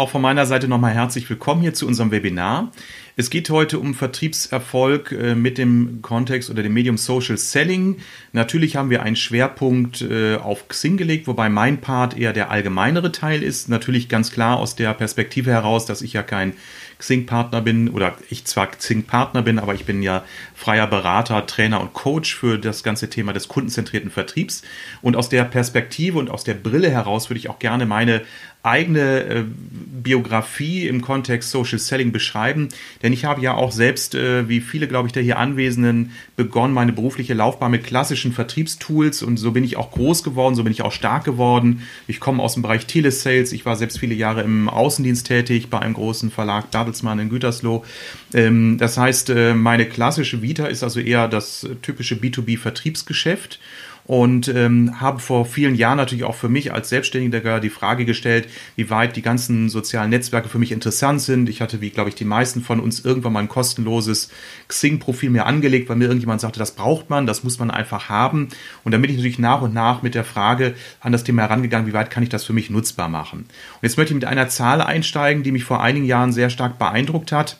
Auch von meiner Seite nochmal herzlich willkommen hier zu unserem Webinar. Es geht heute um Vertriebserfolg äh, mit dem Kontext oder dem Medium Social Selling. Natürlich haben wir einen Schwerpunkt äh, auf Xing gelegt, wobei mein Part eher der allgemeinere Teil ist. Natürlich ganz klar aus der Perspektive heraus, dass ich ja kein Xing-Partner bin oder ich zwar Xing-Partner bin, aber ich bin ja freier Berater, Trainer und Coach für das ganze Thema des kundenzentrierten Vertriebs. Und aus der Perspektive und aus der Brille heraus würde ich auch gerne meine eigene äh, Biografie im Kontext Social Selling beschreiben, denn ich habe ja auch selbst, äh, wie viele, glaube ich, der hier Anwesenden, begonnen, meine berufliche Laufbahn mit klassischen Vertriebstools und so bin ich auch groß geworden, so bin ich auch stark geworden. Ich komme aus dem Bereich Telesales, ich war selbst viele Jahre im Außendienst tätig bei einem großen Verlag Bertelsmann in Gütersloh. Ähm, das heißt, äh, meine klassische Vita ist also eher das typische B2B-Vertriebsgeschäft und ähm, habe vor vielen Jahren natürlich auch für mich als Selbstständiger die Frage gestellt, wie weit die ganzen sozialen Netzwerke für mich interessant sind. Ich hatte, wie glaube ich, die meisten von uns irgendwann mal ein kostenloses Xing-Profil mir angelegt, weil mir irgendjemand sagte, das braucht man, das muss man einfach haben. Und dann bin ich natürlich nach und nach mit der Frage an das Thema herangegangen, wie weit kann ich das für mich nutzbar machen. Und jetzt möchte ich mit einer Zahl einsteigen, die mich vor einigen Jahren sehr stark beeindruckt hat.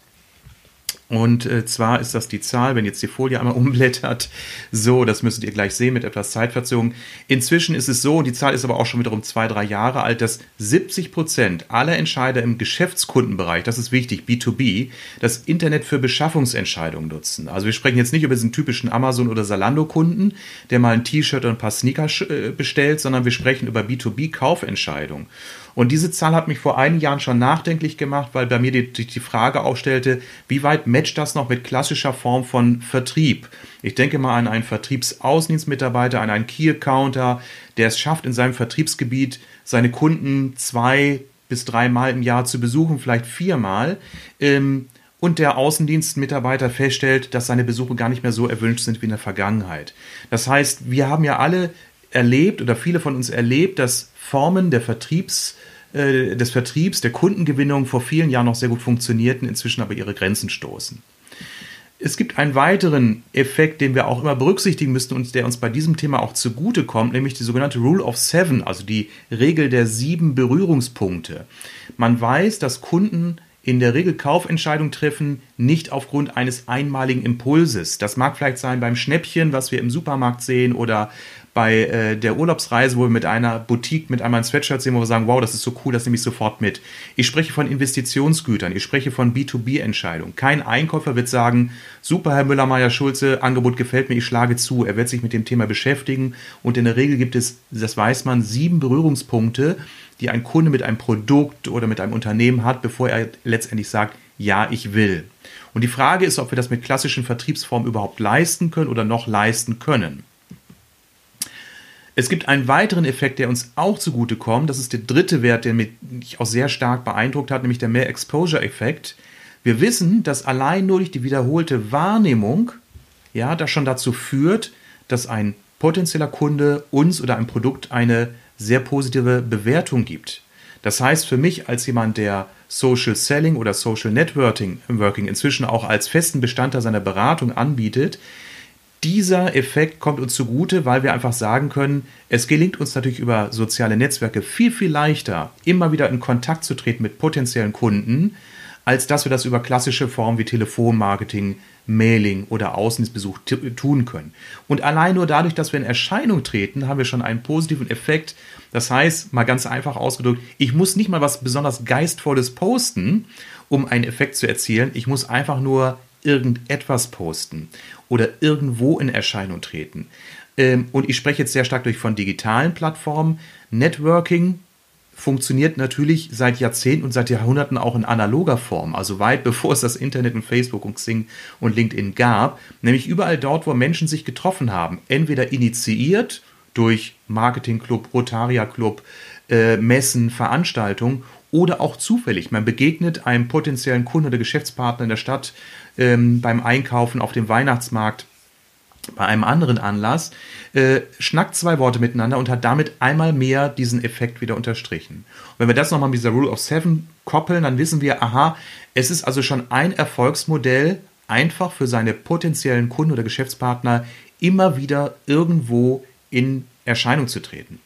Und äh, zwar ist das die Zahl, wenn jetzt die Folie einmal umblättert, so, das müsstet ihr gleich sehen mit etwas Zeitverzögerung. Inzwischen ist es so, und die Zahl ist aber auch schon wiederum zwei, drei Jahre alt, dass 70 Prozent aller Entscheider im Geschäftskundenbereich, das ist wichtig, B2B, das Internet für Beschaffungsentscheidungen nutzen. Also wir sprechen jetzt nicht über diesen typischen Amazon- oder Salando-Kunden, der mal ein T-Shirt und ein paar Sneaker äh, bestellt, sondern wir sprechen über B2B-Kaufentscheidungen. Und diese Zahl hat mich vor einigen Jahren schon nachdenklich gemacht, weil bei mir die, die Frage aufstellte, wie weit matcht das noch mit klassischer Form von Vertrieb? Ich denke mal an einen Vertriebsaußendienstmitarbeiter, an einen Key-Accounter, der es schafft, in seinem Vertriebsgebiet seine Kunden zwei bis dreimal im Jahr zu besuchen, vielleicht viermal. Ähm, und der Außendienstmitarbeiter feststellt, dass seine Besuche gar nicht mehr so erwünscht sind wie in der Vergangenheit. Das heißt, wir haben ja alle erlebt oder viele von uns erlebt, dass Formen der Vertriebs, äh, des Vertriebs, der Kundengewinnung vor vielen Jahren noch sehr gut funktionierten, inzwischen aber ihre Grenzen stoßen. Es gibt einen weiteren Effekt, den wir auch immer berücksichtigen müssen und der uns bei diesem Thema auch zugute kommt, nämlich die sogenannte Rule of Seven, also die Regel der sieben Berührungspunkte. Man weiß, dass Kunden in der Regel Kaufentscheidungen treffen, nicht aufgrund eines einmaligen Impulses. Das mag vielleicht sein beim Schnäppchen, was wir im Supermarkt sehen, oder bei äh, der Urlaubsreise, wo wir mit einer Boutique mit einmal ein Sweatshirt sehen, wo wir sagen, wow, das ist so cool, das nehme ich sofort mit. Ich spreche von Investitionsgütern, ich spreche von B2B-Entscheidungen. Kein Einkäufer wird sagen, super, Herr Müller-Meyer-Schulze, Angebot gefällt mir, ich schlage zu. Er wird sich mit dem Thema beschäftigen und in der Regel gibt es, das weiß man, sieben Berührungspunkte, die ein Kunde mit einem Produkt oder mit einem Unternehmen hat, bevor er letztendlich sagt, ja, ich will. Und die Frage ist, ob wir das mit klassischen Vertriebsformen überhaupt leisten können oder noch leisten können. Es gibt einen weiteren Effekt, der uns auch zugutekommt. Das ist der dritte Wert, der mich auch sehr stark beeindruckt hat, nämlich der Mehr Exposure-Effekt. Wir wissen, dass allein nur durch die wiederholte Wahrnehmung ja, das schon dazu führt, dass ein potenzieller Kunde uns oder ein Produkt eine sehr positive Bewertung gibt. Das heißt für mich als jemand, der Social Selling oder Social Networking inzwischen auch als festen Bestandteil seiner Beratung anbietet, dieser Effekt kommt uns zugute, weil wir einfach sagen können, es gelingt uns natürlich über soziale Netzwerke viel, viel leichter, immer wieder in Kontakt zu treten mit potenziellen Kunden, als dass wir das über klassische Formen wie Telefonmarketing, Mailing oder Außenbesuch tun können. Und allein nur dadurch, dass wir in Erscheinung treten, haben wir schon einen positiven Effekt. Das heißt, mal ganz einfach ausgedrückt, ich muss nicht mal was besonders Geistvolles posten, um einen Effekt zu erzielen. Ich muss einfach nur irgendetwas posten oder irgendwo in Erscheinung treten. Ähm, und ich spreche jetzt sehr stark durch von digitalen Plattformen. Networking funktioniert natürlich seit Jahrzehnten und seit Jahrhunderten auch in analoger Form, also weit bevor es das Internet und Facebook und Xing und LinkedIn gab, nämlich überall dort, wo Menschen sich getroffen haben, entweder initiiert durch Marketingclub, Rotaria Club, äh, Messen, Veranstaltungen oder auch zufällig. Man begegnet einem potenziellen Kunden oder Geschäftspartner in der Stadt ähm, beim Einkaufen auf dem Weihnachtsmarkt bei einem anderen Anlass, äh, schnackt zwei Worte miteinander und hat damit einmal mehr diesen Effekt wieder unterstrichen. Und wenn wir das nochmal mit dieser Rule of Seven koppeln, dann wissen wir, aha, es ist also schon ein Erfolgsmodell, einfach für seine potenziellen Kunden oder Geschäftspartner immer wieder irgendwo in Erscheinung zu treten.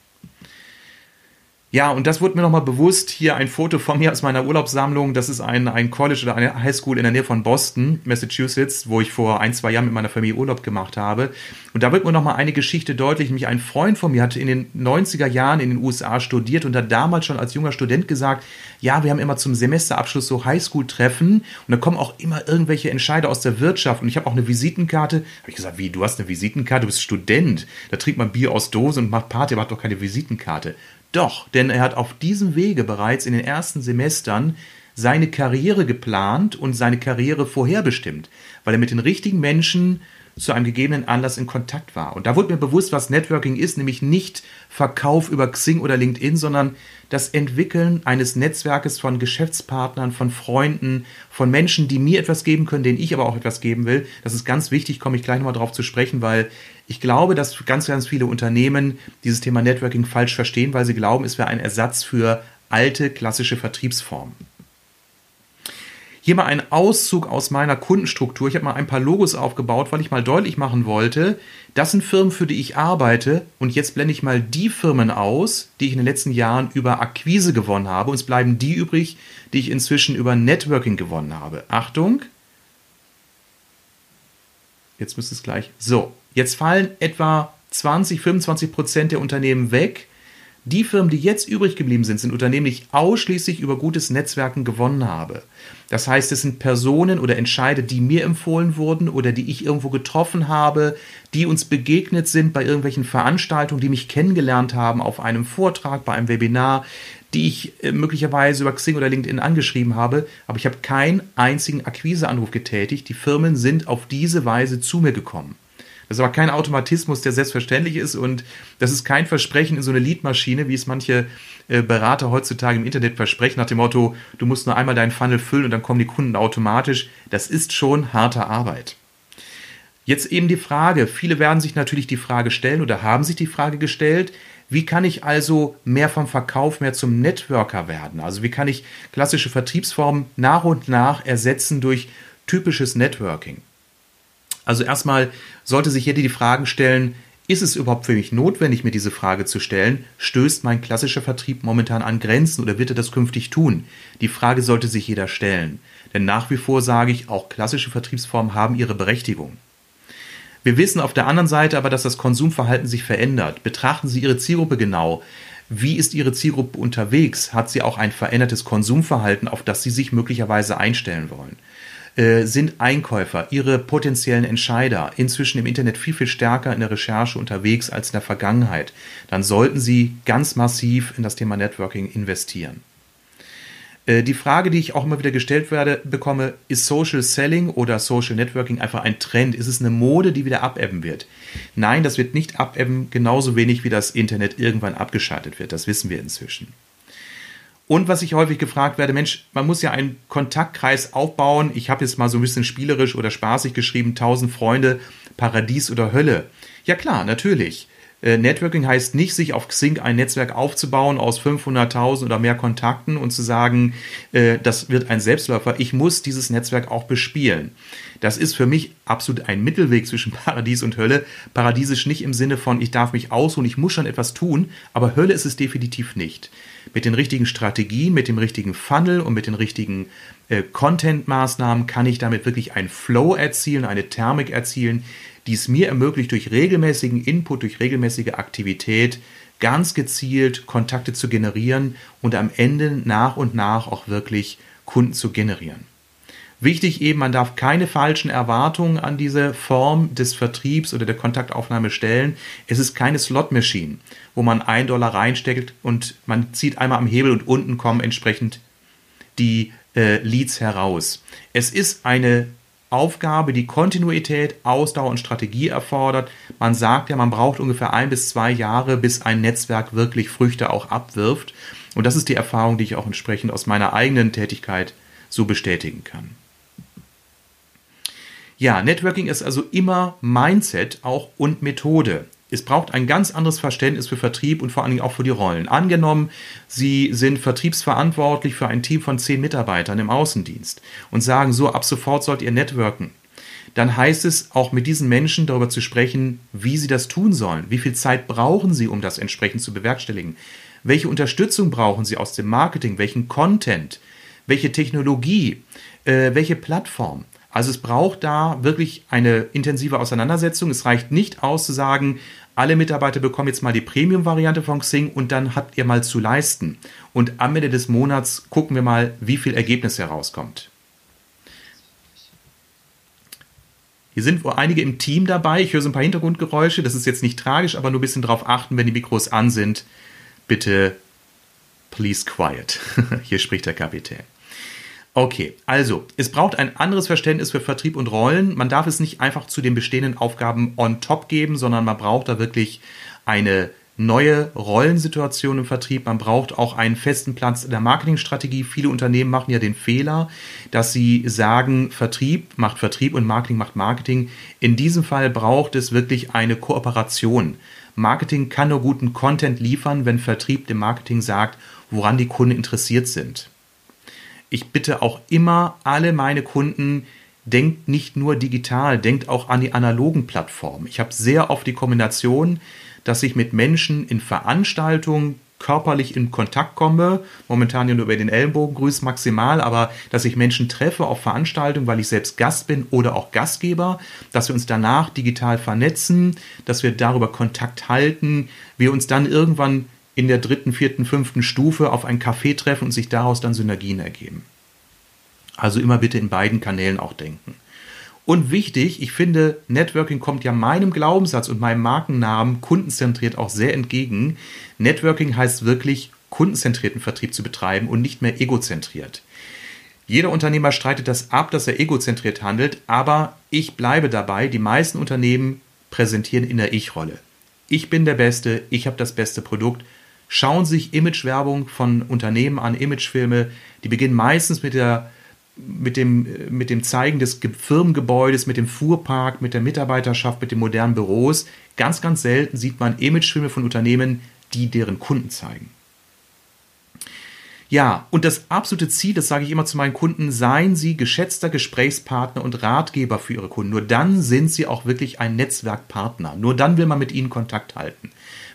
Ja, und das wurde mir nochmal bewusst. Hier ein Foto von mir aus meiner Urlaubssammlung. Das ist ein, ein College oder eine Highschool in der Nähe von Boston, Massachusetts, wo ich vor ein, zwei Jahren mit meiner Familie Urlaub gemacht habe. Und da wird mir nochmal eine Geschichte deutlich. Nämlich ein Freund von mir hatte in den 90er Jahren in den USA studiert und hat damals schon als junger Student gesagt, ja, wir haben immer zum Semesterabschluss so Highschool-Treffen und da kommen auch immer irgendwelche Entscheider aus der Wirtschaft. Und ich habe auch eine Visitenkarte. Habe ich gesagt, wie, du hast eine Visitenkarte? Du bist Student. Da trinkt man Bier aus Dose und macht Party, aber hat doch keine Visitenkarte. Doch, denn er hat auf diesem Wege bereits in den ersten Semestern seine Karriere geplant und seine Karriere vorherbestimmt, weil er mit den richtigen Menschen zu einem gegebenen Anlass in Kontakt war. Und da wurde mir bewusst, was Networking ist, nämlich nicht Verkauf über Xing oder LinkedIn, sondern das Entwickeln eines Netzwerkes von Geschäftspartnern, von Freunden, von Menschen, die mir etwas geben können, denen ich aber auch etwas geben will. Das ist ganz wichtig, komme ich gleich nochmal drauf zu sprechen, weil ich glaube, dass ganz, ganz viele Unternehmen dieses Thema Networking falsch verstehen, weil sie glauben, es wäre ein Ersatz für alte klassische Vertriebsformen. Hier mal ein Auszug aus meiner Kundenstruktur. Ich habe mal ein paar Logos aufgebaut, weil ich mal deutlich machen wollte, das sind Firmen, für die ich arbeite. Und jetzt blende ich mal die Firmen aus, die ich in den letzten Jahren über Akquise gewonnen habe. Und es bleiben die übrig, die ich inzwischen über Networking gewonnen habe. Achtung. Jetzt müsste es gleich. So, jetzt fallen etwa 20, 25 Prozent der Unternehmen weg die Firmen, die jetzt übrig geblieben sind, sind Unternehmen, die ich ausschließlich über gutes Netzwerken gewonnen habe. Das heißt, es sind Personen oder Entscheider, die mir empfohlen wurden oder die ich irgendwo getroffen habe, die uns begegnet sind bei irgendwelchen Veranstaltungen, die mich kennengelernt haben auf einem Vortrag, bei einem Webinar, die ich äh, möglicherweise über Xing oder LinkedIn angeschrieben habe, aber ich habe keinen einzigen Akquiseanruf getätigt. Die Firmen sind auf diese Weise zu mir gekommen. Das ist aber kein Automatismus, der selbstverständlich ist und das ist kein Versprechen in so eine Leadmaschine, wie es manche äh, Berater heutzutage im Internet versprechen, nach dem Motto, du musst nur einmal deinen Funnel füllen und dann kommen die Kunden automatisch. Das ist schon harte Arbeit. Jetzt eben die Frage, viele werden sich natürlich die Frage stellen oder haben sich die Frage gestellt, wie kann ich also mehr vom Verkauf mehr zum Networker werden? Also wie kann ich klassische Vertriebsformen nach und nach ersetzen durch typisches Networking? Also erstmal sollte sich jeder die Fragen stellen, ist es überhaupt für mich notwendig, mir diese Frage zu stellen? Stößt mein klassischer Vertrieb momentan an Grenzen oder wird er das künftig tun? Die Frage sollte sich jeder stellen. Denn nach wie vor sage ich, auch klassische Vertriebsformen haben ihre Berechtigung. Wir wissen auf der anderen Seite aber, dass das Konsumverhalten sich verändert. Betrachten Sie Ihre Zielgruppe genau. Wie ist Ihre Zielgruppe unterwegs? Hat sie auch ein verändertes Konsumverhalten, auf das Sie sich möglicherweise einstellen wollen? Äh, sind Einkäufer, ihre potenziellen Entscheider inzwischen im Internet viel, viel stärker in der Recherche unterwegs als in der Vergangenheit, dann sollten sie ganz massiv in das Thema Networking investieren. Äh, die Frage, die ich auch immer wieder gestellt werde, bekomme, ist Social Selling oder Social Networking einfach ein Trend? Ist es eine Mode, die wieder abebben wird? Nein, das wird nicht abebben, genauso wenig wie das Internet irgendwann abgeschaltet wird. Das wissen wir inzwischen. Und was ich häufig gefragt werde, Mensch, man muss ja einen Kontaktkreis aufbauen. Ich habe jetzt mal so ein bisschen spielerisch oder spaßig geschrieben, 1000 Freunde, Paradies oder Hölle. Ja klar, natürlich. Äh, Networking heißt nicht, sich auf Xing ein Netzwerk aufzubauen aus 500.000 oder mehr Kontakten und zu sagen, äh, das wird ein Selbstläufer. Ich muss dieses Netzwerk auch bespielen. Das ist für mich absolut ein Mittelweg zwischen Paradies und Hölle. Paradiesisch nicht im Sinne von, ich darf mich ausruhen, ich muss schon etwas tun, aber Hölle ist es definitiv nicht. Mit den richtigen Strategien, mit dem richtigen Funnel und mit den richtigen äh, Content-Maßnahmen kann ich damit wirklich einen Flow erzielen, eine Thermik erzielen, die es mir ermöglicht, durch regelmäßigen Input, durch regelmäßige Aktivität ganz gezielt Kontakte zu generieren und am Ende nach und nach auch wirklich Kunden zu generieren. Wichtig eben, man darf keine falschen Erwartungen an diese Form des Vertriebs oder der Kontaktaufnahme stellen. Es ist keine Slot-Machine, wo man ein Dollar reinsteckt und man zieht einmal am Hebel und unten kommen entsprechend die äh, Leads heraus. Es ist eine Aufgabe, die Kontinuität, Ausdauer und Strategie erfordert. Man sagt ja, man braucht ungefähr ein bis zwei Jahre, bis ein Netzwerk wirklich Früchte auch abwirft. Und das ist die Erfahrung, die ich auch entsprechend aus meiner eigenen Tätigkeit so bestätigen kann. Ja, Networking ist also immer Mindset auch und Methode. Es braucht ein ganz anderes Verständnis für Vertrieb und vor allen Dingen auch für die Rollen. Angenommen, Sie sind vertriebsverantwortlich für ein Team von zehn Mitarbeitern im Außendienst und sagen so, ab sofort sollt ihr networken. Dann heißt es auch mit diesen Menschen darüber zu sprechen, wie sie das tun sollen. Wie viel Zeit brauchen sie, um das entsprechend zu bewerkstelligen? Welche Unterstützung brauchen sie aus dem Marketing? Welchen Content? Welche Technologie? Äh, welche Plattform? Also es braucht da wirklich eine intensive Auseinandersetzung. Es reicht nicht aus zu sagen, alle Mitarbeiter bekommen jetzt mal die Premium-Variante von Xing und dann habt ihr mal zu leisten. Und am Ende des Monats gucken wir mal, wie viel Ergebnis herauskommt. Hier sind wohl einige im Team dabei. Ich höre so ein paar Hintergrundgeräusche. Das ist jetzt nicht tragisch, aber nur ein bisschen darauf achten, wenn die Mikros an sind. Bitte, please quiet. Hier spricht der Kapitän. Okay, also es braucht ein anderes Verständnis für Vertrieb und Rollen. Man darf es nicht einfach zu den bestehenden Aufgaben on top geben, sondern man braucht da wirklich eine neue Rollensituation im Vertrieb. Man braucht auch einen festen Platz in der Marketingstrategie. Viele Unternehmen machen ja den Fehler, dass sie sagen, Vertrieb macht Vertrieb und Marketing macht Marketing. In diesem Fall braucht es wirklich eine Kooperation. Marketing kann nur guten Content liefern, wenn Vertrieb dem Marketing sagt, woran die Kunden interessiert sind ich bitte auch immer alle meine Kunden, denkt nicht nur digital, denkt auch an die analogen Plattformen. Ich habe sehr oft die Kombination, dass ich mit Menschen in Veranstaltungen körperlich in Kontakt komme, momentan nur über den Ellenbogen grüß maximal, aber dass ich Menschen treffe auf Veranstaltungen, weil ich selbst Gast bin oder auch Gastgeber, dass wir uns danach digital vernetzen, dass wir darüber Kontakt halten, wir uns dann irgendwann in der dritten, vierten, fünften Stufe auf ein Café treffen und sich daraus dann Synergien ergeben. Also immer bitte in beiden Kanälen auch denken. Und wichtig, ich finde, Networking kommt ja meinem Glaubenssatz und meinem Markennamen kundenzentriert auch sehr entgegen. Networking heißt wirklich, kundenzentrierten Vertrieb zu betreiben und nicht mehr egozentriert. Jeder Unternehmer streitet das ab, dass er egozentriert handelt, aber ich bleibe dabei, die meisten Unternehmen präsentieren in der Ich-Rolle. Ich bin der Beste, ich habe das beste Produkt, schauen sich Imagewerbung von Unternehmen an, Imagefilme. Die beginnen meistens mit, der, mit, dem, mit dem Zeigen des Firmengebäudes, mit dem Fuhrpark, mit der Mitarbeiterschaft, mit den modernen Büros. Ganz, ganz selten sieht man Imagefilme von Unternehmen, die deren Kunden zeigen. Ja, und das absolute Ziel, das sage ich immer zu meinen Kunden, seien Sie geschätzter Gesprächspartner und Ratgeber für Ihre Kunden. Nur dann sind Sie auch wirklich ein Netzwerkpartner. Nur dann will man mit Ihnen Kontakt halten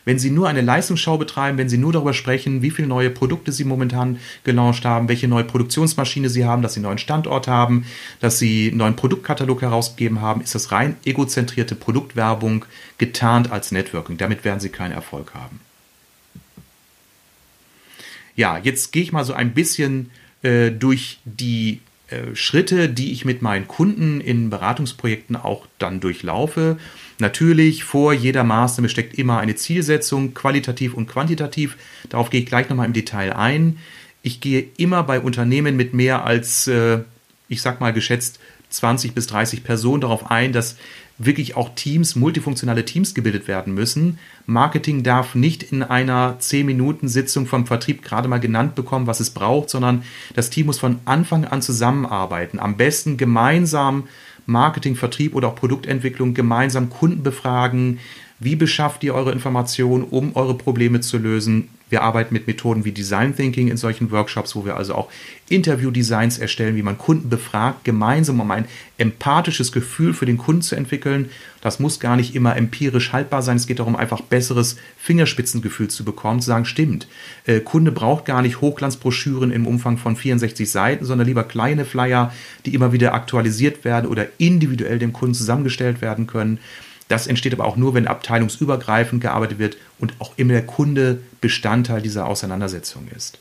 wenn Sie nur eine Leistungsschau betreiben, wenn Sie nur darüber sprechen, wie viele neue Produkte Sie momentan gelauncht haben, welche neue Produktionsmaschine Sie haben, dass Sie einen neuen Standort haben, dass Sie einen neuen Produktkatalog herausgegeben haben, ist das rein egozentrierte Produktwerbung getarnt als Networking. Damit werden Sie keinen Erfolg haben. Ja, jetzt gehe ich mal so ein bisschen äh, durch die äh, Schritte, die ich mit meinen Kunden in Beratungsprojekten auch dann durchlaufe. Natürlich, vor jeder Maßnahme steckt immer eine Zielsetzung, qualitativ und quantitativ. Darauf gehe ich gleich nochmal im Detail ein. Ich gehe immer bei Unternehmen mit mehr als, äh, ich sag mal geschätzt, 20 bis 30 Personen darauf ein, dass wirklich auch Teams, multifunktionale Teams gebildet werden müssen. Marketing darf nicht in einer 10-Minuten-Sitzung vom Vertrieb gerade mal genannt bekommen, was es braucht, sondern das Team muss von Anfang an zusammenarbeiten. Am besten gemeinsam Marketing, Vertrieb oder auch Produktentwicklung gemeinsam Kunden befragen. Wie beschafft ihr eure Informationen, um eure Probleme zu lösen? Wir arbeiten mit Methoden wie Design Thinking in solchen Workshops, wo wir also auch Interview-Designs erstellen, wie man Kunden befragt, gemeinsam, um ein empathisches Gefühl für den Kunden zu entwickeln. Das muss gar nicht immer empirisch haltbar sein. Es geht darum, einfach besseres Fingerspitzengefühl zu bekommen, zu sagen, stimmt, äh, Kunde braucht gar nicht Hochglanzbroschüren im Umfang von 64 Seiten, sondern lieber kleine Flyer, die immer wieder aktualisiert werden oder individuell dem Kunden zusammengestellt werden können. Das entsteht aber auch nur, wenn abteilungsübergreifend gearbeitet wird und auch immer der Kunde Bestandteil dieser Auseinandersetzung ist.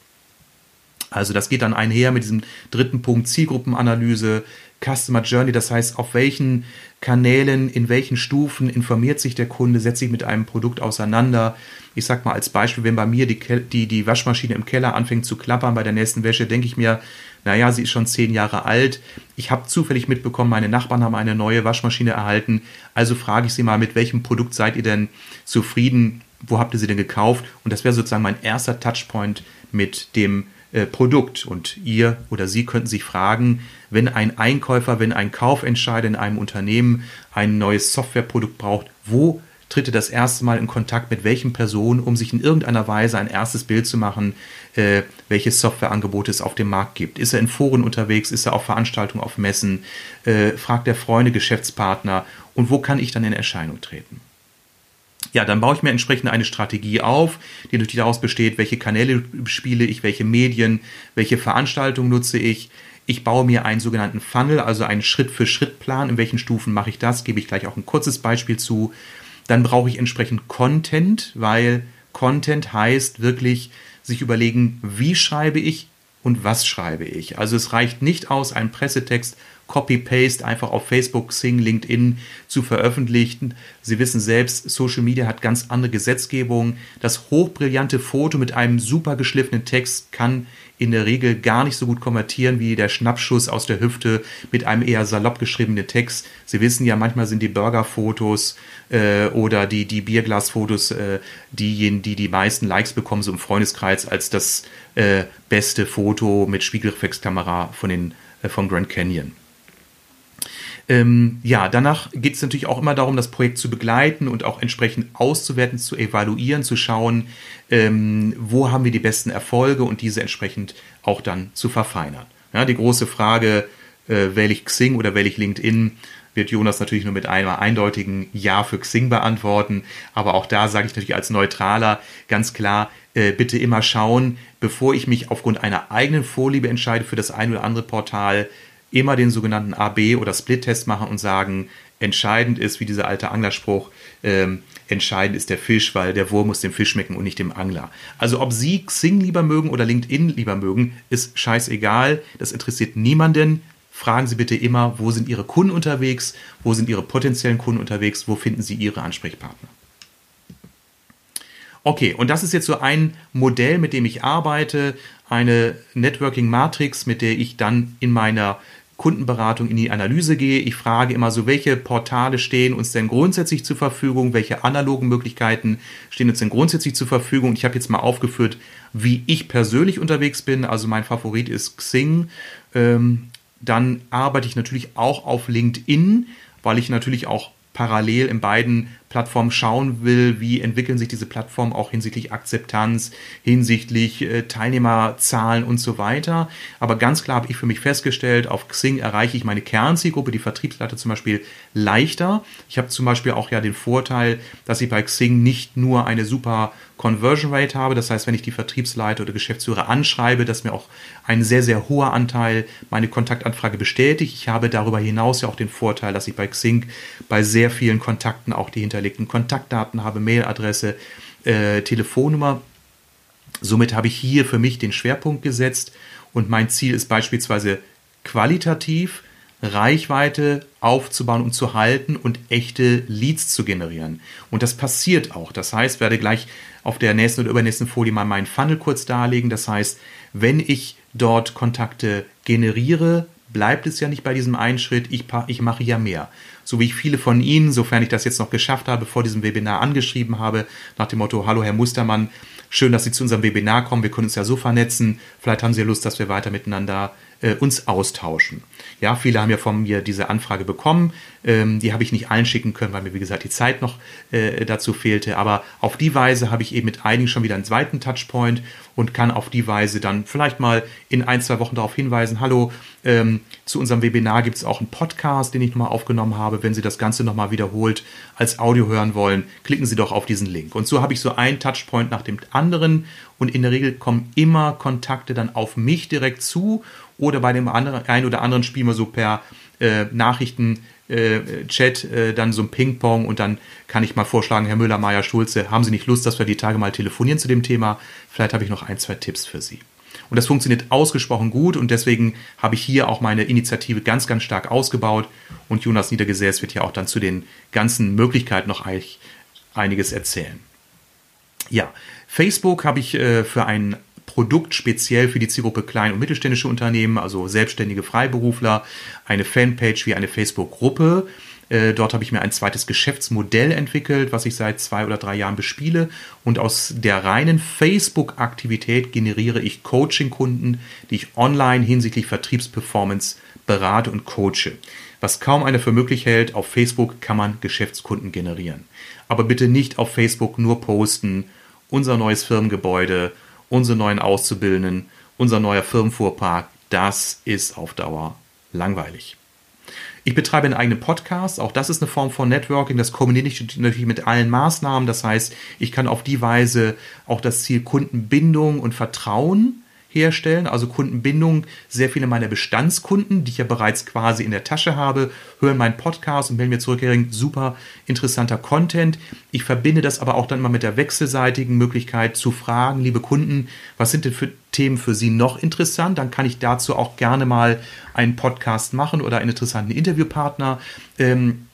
Also das geht dann einher mit diesem dritten Punkt Zielgruppenanalyse, Customer Journey, das heißt, auf welchen Kanälen, in welchen Stufen informiert sich der Kunde, setzt sich mit einem Produkt auseinander. Ich sag mal als Beispiel, wenn bei mir die, die, die Waschmaschine im Keller anfängt zu klappern bei der nächsten Wäsche, denke ich mir, naja, sie ist schon zehn Jahre alt. Ich habe zufällig mitbekommen, meine Nachbarn haben eine neue Waschmaschine erhalten. Also frage ich sie mal, mit welchem Produkt seid ihr denn zufrieden? Wo habt ihr sie denn gekauft? Und das wäre sozusagen mein erster Touchpoint mit dem äh, Produkt. Und ihr oder Sie könnten sich fragen, wenn ein Einkäufer, wenn ein Kaufentscheider in einem Unternehmen ein neues Softwareprodukt braucht, wo tritt er das erste Mal in Kontakt mit welchen Personen, um sich in irgendeiner Weise ein erstes Bild zu machen, äh, welche Softwareangebote es auf dem Markt gibt. Ist er in Foren unterwegs? Ist er auf Veranstaltungen, auf Messen? Äh, fragt er Freunde, Geschäftspartner? Und wo kann ich dann in Erscheinung treten? Ja, dann baue ich mir entsprechend eine Strategie auf, die natürlich daraus besteht, welche Kanäle spiele ich, welche Medien, welche Veranstaltungen nutze ich. Ich baue mir einen sogenannten Funnel, also einen Schritt-für-Schritt-Plan. In welchen Stufen mache ich das? Gebe ich gleich auch ein kurzes Beispiel zu. Dann brauche ich entsprechend Content, weil Content heißt wirklich sich überlegen, wie schreibe ich und was schreibe ich. Also es reicht nicht aus, einen Pressetext Copy-Paste einfach auf Facebook, Sing, LinkedIn zu veröffentlichen. Sie wissen selbst, Social Media hat ganz andere Gesetzgebungen. Das hochbrillante Foto mit einem super geschliffenen Text kann in der Regel gar nicht so gut konvertieren wie der Schnappschuss aus der Hüfte mit einem eher salopp geschriebenen Text. Sie wissen ja, manchmal sind die Burgerfotos äh, oder die, die Bierglasfotos äh, diejenigen, die die meisten Likes bekommen, so im Freundeskreis, als das äh, beste Foto mit Spiegelreflexkamera von, den, äh, von Grand Canyon. Ähm, ja, danach geht es natürlich auch immer darum, das Projekt zu begleiten und auch entsprechend auszuwerten, zu evaluieren, zu schauen, ähm, wo haben wir die besten Erfolge und diese entsprechend auch dann zu verfeinern. Ja, die große Frage, äh, wähle ich Xing oder wähle ich LinkedIn, wird Jonas natürlich nur mit einem eindeutigen Ja für Xing beantworten. Aber auch da sage ich natürlich als Neutraler ganz klar, äh, bitte immer schauen, bevor ich mich aufgrund einer eigenen Vorliebe entscheide für das ein oder andere Portal, immer den sogenannten AB oder Split-Test machen und sagen, entscheidend ist, wie dieser alte Anglerspruch, ähm, entscheidend ist der Fisch, weil der Wurm muss dem Fisch schmecken und nicht dem Angler. Also ob Sie Xing lieber mögen oder LinkedIn lieber mögen, ist scheißegal. Das interessiert niemanden. Fragen Sie bitte immer, wo sind Ihre Kunden unterwegs, wo sind Ihre potenziellen Kunden unterwegs, wo finden Sie Ihre Ansprechpartner. Okay, und das ist jetzt so ein Modell, mit dem ich arbeite, eine Networking Matrix, mit der ich dann in meiner Kundenberatung in die Analyse gehe. Ich frage immer so, welche Portale stehen uns denn grundsätzlich zur Verfügung? Welche analogen Möglichkeiten stehen uns denn grundsätzlich zur Verfügung? Ich habe jetzt mal aufgeführt, wie ich persönlich unterwegs bin. Also mein Favorit ist Xing. Ähm, dann arbeite ich natürlich auch auf LinkedIn, weil ich natürlich auch parallel in beiden Plattformen schauen will, wie entwickeln sich diese Plattformen auch hinsichtlich Akzeptanz, hinsichtlich äh, Teilnehmerzahlen und so weiter. Aber ganz klar habe ich für mich festgestellt, auf Xing erreiche ich meine Kernzielgruppe, die Vertriebsleiter zum Beispiel, leichter. Ich habe zum Beispiel auch ja den Vorteil, dass ich bei Xing nicht nur eine super Conversion Rate habe. Das heißt, wenn ich die Vertriebsleiter oder Geschäftsführer anschreibe, dass mir auch ein sehr, sehr hoher Anteil meine Kontaktanfrage bestätigt. Ich habe darüber hinaus ja auch den Vorteil, dass ich bei Xing bei sehr vielen Kontakten auch die hinterlegten Kontaktdaten habe, Mailadresse, äh, Telefonnummer. Somit habe ich hier für mich den Schwerpunkt gesetzt und mein Ziel ist beispielsweise qualitativ Reichweite aufzubauen und zu halten und echte Leads zu generieren. Und das passiert auch. Das heißt, werde gleich auf der nächsten oder übernächsten Folie mal meinen Funnel kurz darlegen. Das heißt, wenn ich dort Kontakte generiere, bleibt es ja nicht bei diesem einen Schritt. Ich, ich mache ja mehr. So wie ich viele von Ihnen, sofern ich das jetzt noch geschafft habe, vor diesem Webinar angeschrieben habe, nach dem Motto, hallo Herr Mustermann, schön, dass Sie zu unserem Webinar kommen. Wir können uns ja so vernetzen. Vielleicht haben Sie Lust, dass wir weiter miteinander äh, uns austauschen. Ja, viele haben ja von mir diese Anfrage bekommen. Ähm, die habe ich nicht allen schicken können, weil mir, wie gesagt, die Zeit noch äh, dazu fehlte. Aber auf die Weise habe ich eben mit einigen schon wieder einen zweiten Touchpoint und kann auf die Weise dann vielleicht mal in ein, zwei Wochen darauf hinweisen, hallo, ähm, zu unserem Webinar gibt es auch einen Podcast, den ich nochmal aufgenommen habe. Wenn Sie das Ganze nochmal wiederholt als Audio hören wollen, klicken Sie doch auf diesen Link. Und so habe ich so einen Touchpoint nach dem anderen und in der Regel kommen immer Kontakte dann auf mich direkt zu oder bei dem anderen, ein oder anderen spielen wir so per äh, Nachrichten äh, äh, dann so ein Ping-Pong und dann kann ich mal vorschlagen, Herr Müller, Meier, Schulze, haben Sie nicht Lust, dass wir die Tage mal telefonieren zu dem Thema? Vielleicht habe ich noch ein, zwei Tipps für Sie. Und das funktioniert ausgesprochen gut und deswegen habe ich hier auch meine Initiative ganz, ganz stark ausgebaut und Jonas Niedergesäß wird ja auch dann zu den ganzen Möglichkeiten noch einiges erzählen. Ja, Facebook habe ich äh, für ein Produkt speziell für die Zielgruppe klein- und mittelständische Unternehmen, also selbstständige Freiberufler, eine Fanpage wie eine Facebook-Gruppe Äh, dort habe ich mir ein zweites Geschäftsmodell entwickelt, was ich seit zwei oder drei Jahren bespiele. Und aus der reinen Facebook-Aktivität generiere ich Coaching-Kunden, die ich online hinsichtlich Vertriebsperformance berate und coache. Was kaum einer für möglich hält, auf Facebook kann man Geschäftskunden generieren. Aber bitte nicht auf Facebook nur posten, unser neues Firmengebäude, unsere neuen Auszubildenden, unser neuer Firmenfuhrpark, das ist auf Dauer langweilig. Ich betreibe einen eigenen Podcast, auch das ist eine Form von Networking, das kombiniere ich natürlich mit allen Maßnahmen, das heißt, ich kann auf die Weise auch das Ziel Kundenbindung und Vertrauen herstellen, also Kundenbindung. Sehr viele meiner Bestandskunden, die ich ja bereits quasi in der Tasche habe, hören meinen Podcast und wenn mir zurückgehen, super interessanter Content. Ich verbinde das aber auch dann mal mit der wechselseitigen Möglichkeit zu fragen, liebe Kunden, was sind denn für Themen für Sie noch interessant? Dann kann ich dazu auch gerne mal einen Podcast machen oder einen interessanten Interviewpartner ähm,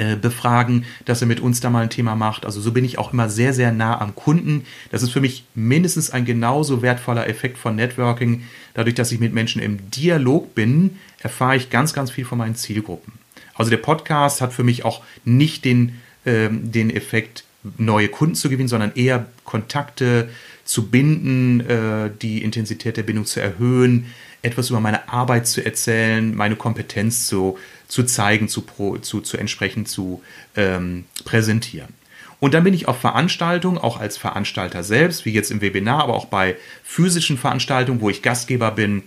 äh, befragen, dass er mit uns da mal ein Thema macht. Also so bin ich auch immer sehr, sehr nah am Kunden. Das ist für mich mindestens ein genauso wertvoller Effekt von Networking. Dadurch, dass ich mit Menschen im Dialog bin, erfahre ich ganz, ganz viel von meinen Zielgruppen. Also der Podcast hat für mich auch nicht den, ähm, den Effekt, neue Kunden zu gewinnen, sondern eher Kontakte zu binden, äh, die Intensität der Bindung zu erhöhen, etwas über meine Arbeit zu erzählen, meine Kompetenz zu, zu zeigen, zu, pro, zu, zu entsprechend zu ähm, präsentieren. Und dann bin ich auf Veranstaltungen, auch als Veranstalter selbst, wie jetzt im Webinar, aber auch bei physischen Veranstaltungen, wo ich Gastgeber bin,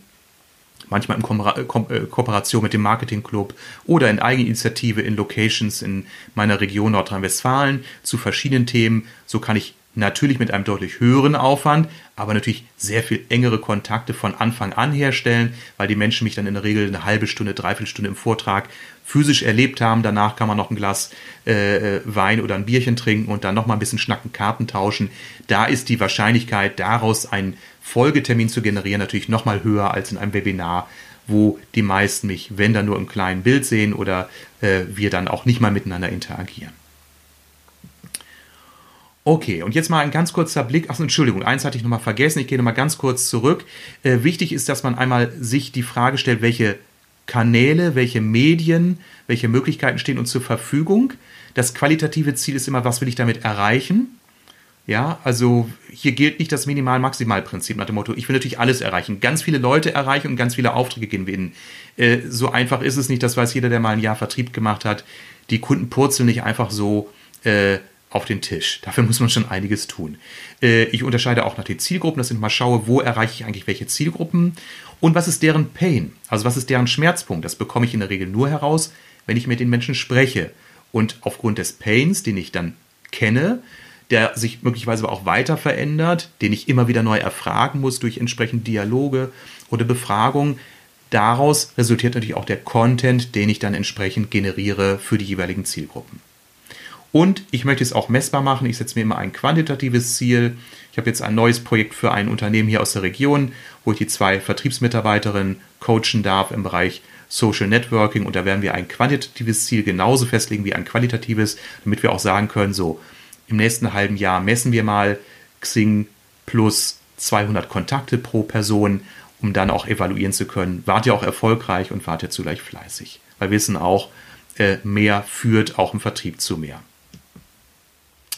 manchmal in Ko äh, Kooperation mit dem Marketingclub oder in Eigeninitiative in Locations in meiner Region Nordrhein-Westfalen zu verschiedenen Themen. So kann ich natürlich mit einem deutlich höheren Aufwand, aber natürlich sehr viel engere Kontakte von Anfang an herstellen, weil die Menschen mich dann in der Regel eine halbe Stunde, dreiviertel Stunde im Vortrag physisch erlebt haben. Danach kann man noch ein Glas äh, Wein oder ein Bierchen trinken und dann noch mal ein bisschen schnacken, Karten tauschen. Da ist die Wahrscheinlichkeit, daraus einen Folgetermin zu generieren, natürlich noch mal höher als in einem Webinar, wo die meisten mich, wenn dann nur im kleinen Bild sehen oder äh, wir dann auch nicht mal miteinander interagieren. Okay, und jetzt mal ein ganz kurzer Blick. Ach, Entschuldigung, eins hatte ich nochmal vergessen. Ich gehe nochmal ganz kurz zurück. Äh, wichtig ist, dass man einmal sich die Frage stellt, welche Kanäle, welche Medien, welche Möglichkeiten stehen uns zur Verfügung. Das qualitative Ziel ist immer, was will ich damit erreichen? Ja, also hier gilt nicht das Minimal-Maximal-Prinzip nach dem Motto, ich will natürlich alles erreichen, ganz viele Leute erreichen und ganz viele Aufträge gewinnen. Äh, so einfach ist es nicht, das weiß jeder, der mal ein Jahr Vertrieb gemacht hat. Die Kunden purzeln nicht einfach so äh, auf den Tisch. Dafür muss man schon einiges tun. Äh, ich unterscheide auch nach den Zielgruppen, dass ich mal schaue, wo erreiche ich eigentlich welche Zielgruppen und was ist deren Pain, also was ist deren Schmerzpunkt. Das bekomme ich in der Regel nur heraus, wenn ich mit den Menschen spreche. Und aufgrund des Pains, den ich dann kenne, der sich möglicherweise auch weiter verändert, den ich immer wieder neu erfragen muss durch entsprechende Dialoge oder Befragungen, daraus resultiert natürlich auch der Content, den ich dann entsprechend generiere für die jeweiligen Zielgruppen. Und ich möchte es auch messbar machen. Ich setze mir immer ein quantitatives Ziel. Ich habe jetzt ein neues Projekt für ein Unternehmen hier aus der Region, wo ich die zwei Vertriebsmitarbeiterinnen coachen darf im Bereich Social Networking. Und da werden wir ein quantitatives Ziel genauso festlegen wie ein qualitatives, damit wir auch sagen können, so im nächsten halben Jahr messen wir mal Xing plus 200 Kontakte pro Person, um dann auch evaluieren zu können, wart ihr auch erfolgreich und wart ihr zugleich fleißig. Weil wir wissen auch, äh, mehr führt auch im Vertrieb zu mehr.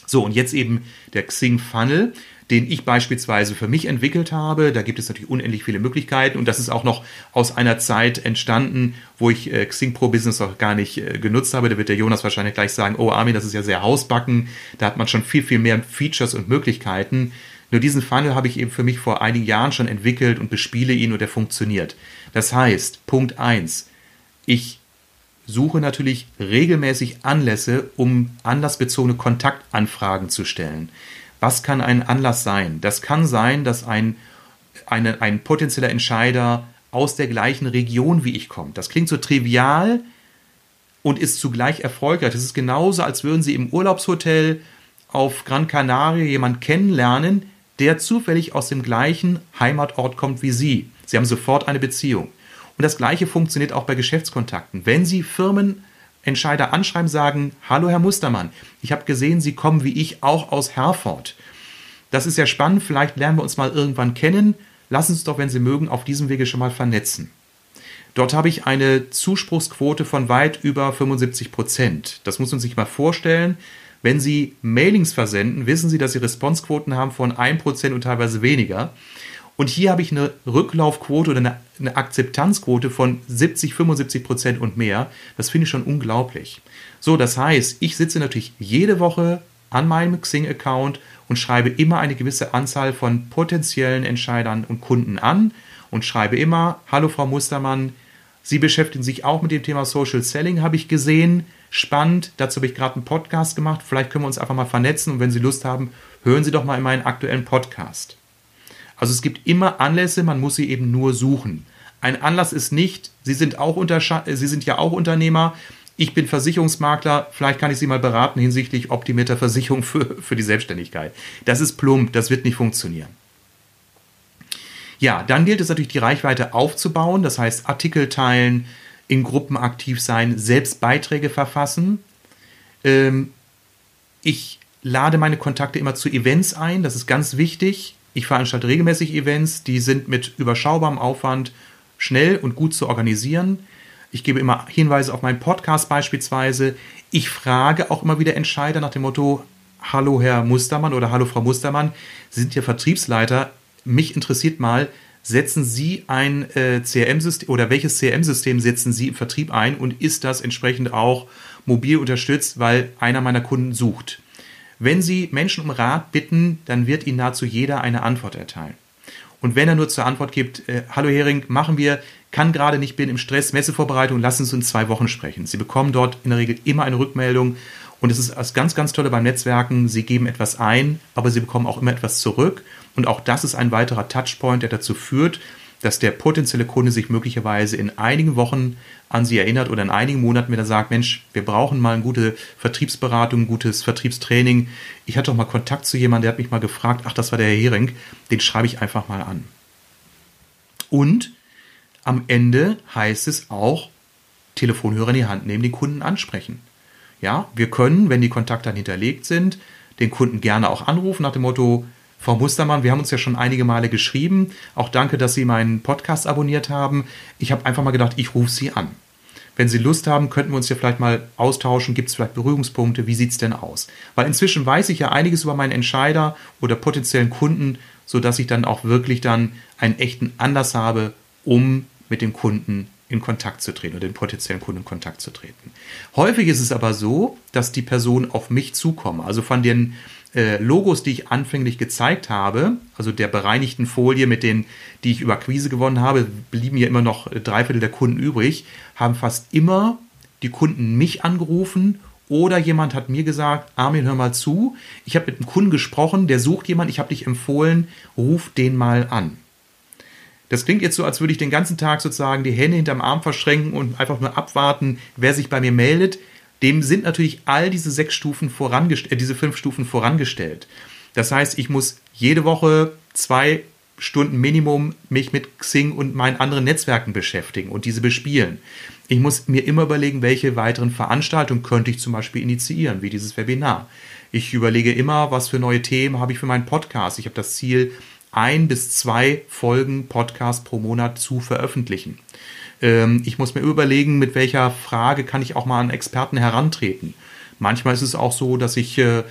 So, und jetzt eben der Xing Funnel, den ich beispielsweise für mich entwickelt habe. Da gibt es natürlich unendlich viele Möglichkeiten und das ist auch noch aus einer Zeit entstanden, wo ich äh, Xing Pro Business auch gar nicht äh, genutzt habe. Da wird der Jonas wahrscheinlich gleich sagen, oh Armin, das ist ja sehr hausbacken. Da hat man schon viel, viel mehr Features und Möglichkeiten. Nur diesen Funnel habe ich eben für mich vor einigen Jahren schon entwickelt und bespiele ihn und er funktioniert. Das heißt, Punkt eins: Ich suche natürlich regelmäßig Anlässe, um anlassbezogene Kontaktanfragen zu stellen. Was kann ein Anlass sein? Das kann sein, dass ein, eine, ein potenzieller Entscheider aus der gleichen Region wie ich kommt. Das klingt so trivial und ist zugleich erfolgreich. Das ist genauso, als würden Sie im Urlaubshotel auf Gran Canaria jemanden kennenlernen, der zufällig aus dem gleichen Heimatort kommt wie Sie. Sie haben sofort eine Beziehung. Und das Gleiche funktioniert auch bei Geschäftskontakten. Wenn Sie Firmenentscheider anschreiben, sagen, hallo Herr Mustermann, ich habe gesehen, Sie kommen wie ich auch aus Herford. Das ist ja spannend, vielleicht lernen wir uns mal irgendwann kennen. Lassen Sie uns doch, wenn Sie mögen, auf diesem Wege schon mal vernetzen. Dort habe ich eine Zuspruchsquote von weit über 75 Prozent. Das muss man sich mal vorstellen. Wenn Sie Mailings versenden, wissen Sie, dass Sie Responsequoten haben von 1% und teilweise weniger. Und hier habe ich eine Rücklaufquote oder eine, eine Akzeptanzquote von 70, 75 Prozent und mehr. Das finde ich schon unglaublich. So, das heißt, ich sitze natürlich jede Woche an meinem Xing-Account und schreibe immer eine gewisse Anzahl von potenziellen Entscheidern und Kunden an und schreibe immer, hallo Frau Mustermann, Sie beschäftigen sich auch mit dem Thema Social Selling, habe ich gesehen. Spannend, dazu habe ich gerade einen Podcast gemacht. Vielleicht können wir uns einfach mal vernetzen und wenn Sie Lust haben, hören Sie doch mal in meinen aktuellen Podcast. Also es gibt immer Anlässe, man muss sie eben nur suchen. Ein Anlass ist nicht, Sie sind, auch Sie sind ja auch Unternehmer, ich bin Versicherungsmakler, vielleicht kann ich Sie mal beraten hinsichtlich optimierter Versicherung für, für die Selbstständigkeit. Das ist plump, das wird nicht funktionieren. Ja, dann gilt es natürlich, die Reichweite aufzubauen, das heißt Artikel teilen, in Gruppen aktiv sein, selbst Beiträge verfassen. Ähm, ich lade meine Kontakte immer zu Events ein, das ist ganz wichtig. Ich veranstalte regelmäßig Events, die sind mit überschaubarem Aufwand schnell und gut zu organisieren. Ich gebe immer Hinweise auf meinen Podcast beispielsweise. Ich frage auch immer wieder Entscheider nach dem Motto, Hallo Herr Mustermann oder Hallo Frau Mustermann, Sie sind ja Vertriebsleiter. Mich interessiert mal, setzen Sie ein äh, CRM-System oder welches CRM-System setzen Sie im Vertrieb ein und ist das entsprechend auch mobil unterstützt, weil einer meiner Kunden sucht? Wenn Sie Menschen um Rat bitten, dann wird Ihnen nahezu jeder eine Antwort erteilen. Und wenn er nur zur Antwort gibt, äh, hallo Hering, machen wir, kann gerade nicht, bin im Stress, Messevorbereitung, lassen Sie uns in zwei Wochen sprechen. Sie bekommen dort in der Regel immer eine Rückmeldung und es ist das ganz, ganz Tolle beim Netzwerken, Sie geben etwas ein, aber Sie bekommen auch immer etwas zurück und auch das ist ein weiterer Touchpoint, der dazu führt, dass der potenzielle Kunde sich möglicherweise in einigen Wochen an Sie erinnert oder in einigen Monaten, wenn er sagt, Mensch, wir brauchen mal eine gute Vertriebsberatung, ein gutes Vertriebstraining. Ich hatte doch mal Kontakt zu jemandem, der hat mich mal gefragt, ach, das war der Herr Hering, den schreibe ich einfach mal an. Und am Ende heißt es auch, Telefonhörer in die Hand nehmen, den Kunden ansprechen. Ja, wir können, wenn die Kontakte dann hinterlegt sind, den Kunden gerne auch anrufen nach dem Motto, Frau Mustermann, wir haben uns ja schon einige Male geschrieben. Auch danke, dass Sie meinen Podcast abonniert haben. Ich habe einfach mal gedacht, ich rufe Sie an. Wenn Sie Lust haben, könnten wir uns ja vielleicht mal austauschen. Gibt es vielleicht Berührungspunkte? Wie sieht es denn aus? Weil inzwischen weiß ich ja einiges über meinen Entscheider oder potenziellen Kunden, sodass ich dann auch wirklich dann einen echten Anlass habe, um mit dem Kunden in Kontakt zu treten oder den potenziellen Kunden in Kontakt zu treten. Häufig ist es aber so, dass die Personen auf mich zukommen. Also von den äh, Logos, die ich anfänglich gezeigt habe, also der bereinigten Folie mit den, die ich über Quise gewonnen habe, blieben ja immer noch drei Viertel der Kunden übrig, haben fast immer die Kunden mich angerufen oder jemand hat mir gesagt, Armin, hör mal zu, ich habe mit einem Kunden gesprochen, der sucht jemanden, ich habe dich empfohlen, ruf den mal an. Das klingt jetzt so, als würde ich den ganzen Tag sozusagen die Hände hinterm Arm verschränken und einfach nur abwarten, wer sich bei mir meldet. Dem sind natürlich all diese sechs Stufen vorangestellt, äh, diese fünf Stufen vorangestellt. Das heißt, ich muss jede Woche zwei Stunden Minimum mich mit Xing und meinen anderen Netzwerken beschäftigen und diese bespielen. Ich muss mir immer überlegen, welche weiteren Veranstaltungen könnte ich zum Beispiel initiieren, wie dieses Webinar. Ich überlege immer, was für neue Themen habe ich für meinen Podcast. Ich habe das Ziel, ein bis zwei Folgen Podcast pro Monat zu veröffentlichen. Ähm, ich muss mir überlegen, mit welcher Frage kann ich auch mal an Experten herantreten. Manchmal ist es auch so, dass ich äh,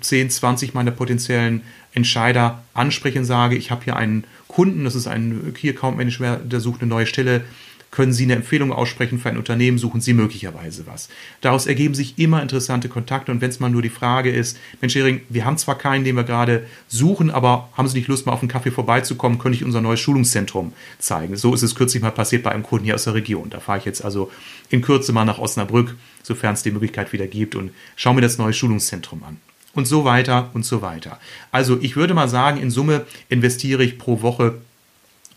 10, äh, 20 meiner potenziellen Entscheider anspreche und sage, ich habe hier einen Kunden, das ist ein Key Account Manager, der sucht eine neue Stelle können Sie eine Empfehlung aussprechen für ein Unternehmen, suchen Sie möglicherweise was. Daraus ergeben sich immer interessante Kontakte und wenn es mal nur die Frage ist, Mensch Hering, wir haben zwar keinen, den wir gerade suchen, aber haben Sie nicht Lust, mal auf einen Kaffee vorbeizukommen, könnte ich unser neues Schulungszentrum zeigen. So ist es kürzlich mal passiert bei einem Kunden hier aus der Region. Da fahre ich jetzt also in Kürze mal nach Osnabrück, sofern es die Möglichkeit wieder gibt und schaue mir das neue Schulungszentrum an und so weiter und so weiter. Also ich würde mal sagen, in Summe investiere ich pro Woche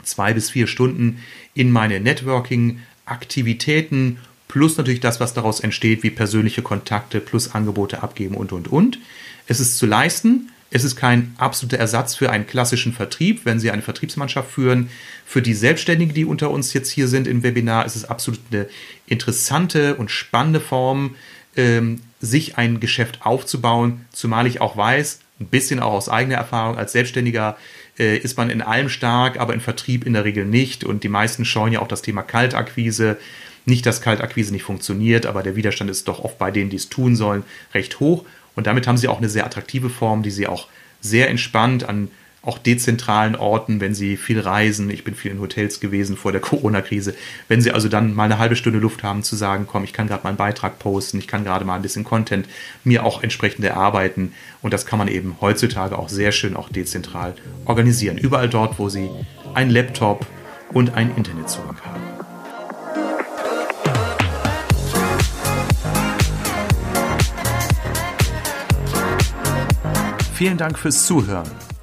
zwei bis vier Stunden in meine Networking-Aktivitäten plus natürlich das, was daraus entsteht, wie persönliche Kontakte plus Angebote abgeben und, und, und. Es ist zu leisten. Es ist kein absoluter Ersatz für einen klassischen Vertrieb, wenn Sie eine Vertriebsmannschaft führen. Für die Selbstständigen, die unter uns jetzt hier sind im Webinar, ist es absolut eine interessante und spannende Form, ähm, sich ein Geschäft aufzubauen, zumal ich auch weiß, ein bisschen auch aus eigener Erfahrung als Selbstständiger äh, ist man in allem stark, aber in Vertrieb in der Regel nicht. Und die meisten scheuen ja auch das Thema Kaltakquise. Nicht, dass Kaltakquise nicht funktioniert, aber der Widerstand ist doch oft bei denen, die es tun sollen, recht hoch. Und damit haben sie auch eine sehr attraktive Form, die sie auch sehr entspannt an auch dezentralen Orten, wenn Sie viel reisen, ich bin viel in Hotels gewesen vor der Corona-Krise, wenn Sie also dann mal eine halbe Stunde Luft haben zu sagen, komm, ich kann gerade mal einen Beitrag posten, ich kann gerade mal ein bisschen Content mir auch entsprechend erarbeiten und das kann man eben heutzutage auch sehr schön auch dezentral organisieren. Überall dort, wo Sie einen Laptop und einen Internetzugang haben. Vielen Dank fürs Zuhören.